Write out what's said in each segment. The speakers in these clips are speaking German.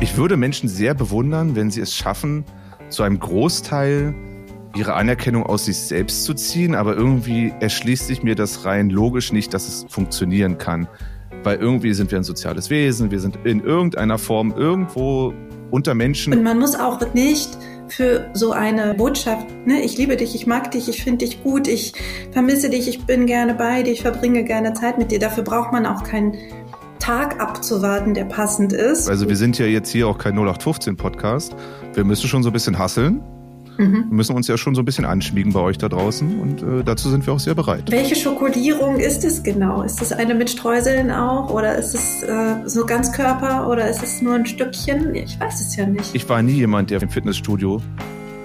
Ich würde Menschen sehr bewundern, wenn sie es schaffen, zu einem Großteil ihre Anerkennung aus sich selbst zu ziehen, aber irgendwie erschließt sich mir das rein logisch nicht, dass es funktionieren kann. Weil irgendwie sind wir ein soziales Wesen, wir sind in irgendeiner Form irgendwo unter Menschen. Und man muss auch nicht für so eine Botschaft, ne, ich liebe dich, ich mag dich, ich finde dich gut, ich vermisse dich, ich bin gerne bei dir, ich verbringe gerne Zeit mit dir. Dafür braucht man auch keinen Tag abzuwarten, der passend ist. Also wir sind ja jetzt hier auch kein 0815 Podcast. Wir müssen schon so ein bisschen hasseln. Mhm. Wir müssen uns ja schon so ein bisschen anschmiegen bei euch da draußen und äh, dazu sind wir auch sehr bereit. Welche Schokolierung ist es genau? Ist es eine mit Streuseln auch oder ist es äh, so Ganzkörper oder ist es nur ein Stückchen? Ich weiß es ja nicht. Ich war nie jemand, der im Fitnessstudio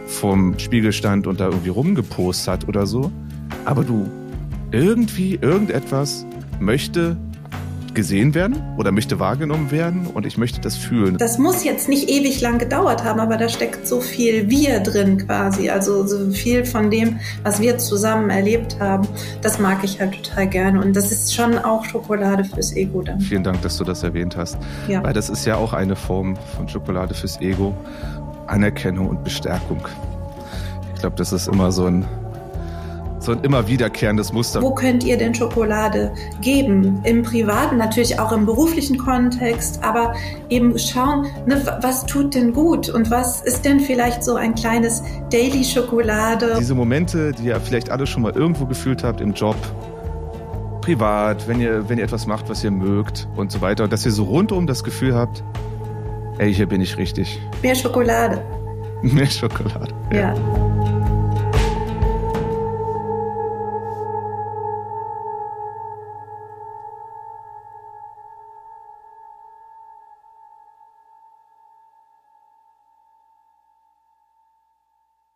vom Spiegel stand und da irgendwie rumgepost hat oder so. Aber du, irgendwie, irgendetwas möchte gesehen werden oder möchte wahrgenommen werden und ich möchte das fühlen. Das muss jetzt nicht ewig lang gedauert haben, aber da steckt so viel Wir drin quasi, also so viel von dem, was wir zusammen erlebt haben. Das mag ich halt total gerne und das ist schon auch Schokolade fürs Ego dann. Vielen Dank, dass du das erwähnt hast, ja. weil das ist ja auch eine Form von Schokolade fürs Ego, Anerkennung und Bestärkung. Ich glaube, das ist immer so ein so ein immer wiederkehrendes Muster. Wo könnt ihr denn Schokolade geben? Im privaten, natürlich auch im beruflichen Kontext, aber eben schauen, ne, was tut denn gut und was ist denn vielleicht so ein kleines Daily Schokolade? Diese Momente, die ihr vielleicht alle schon mal irgendwo gefühlt habt im Job, privat, wenn ihr, wenn ihr etwas macht, was ihr mögt und so weiter, dass ihr so rundum das Gefühl habt, ey, hier bin ich richtig. Mehr Schokolade. Mehr Schokolade. ja. ja.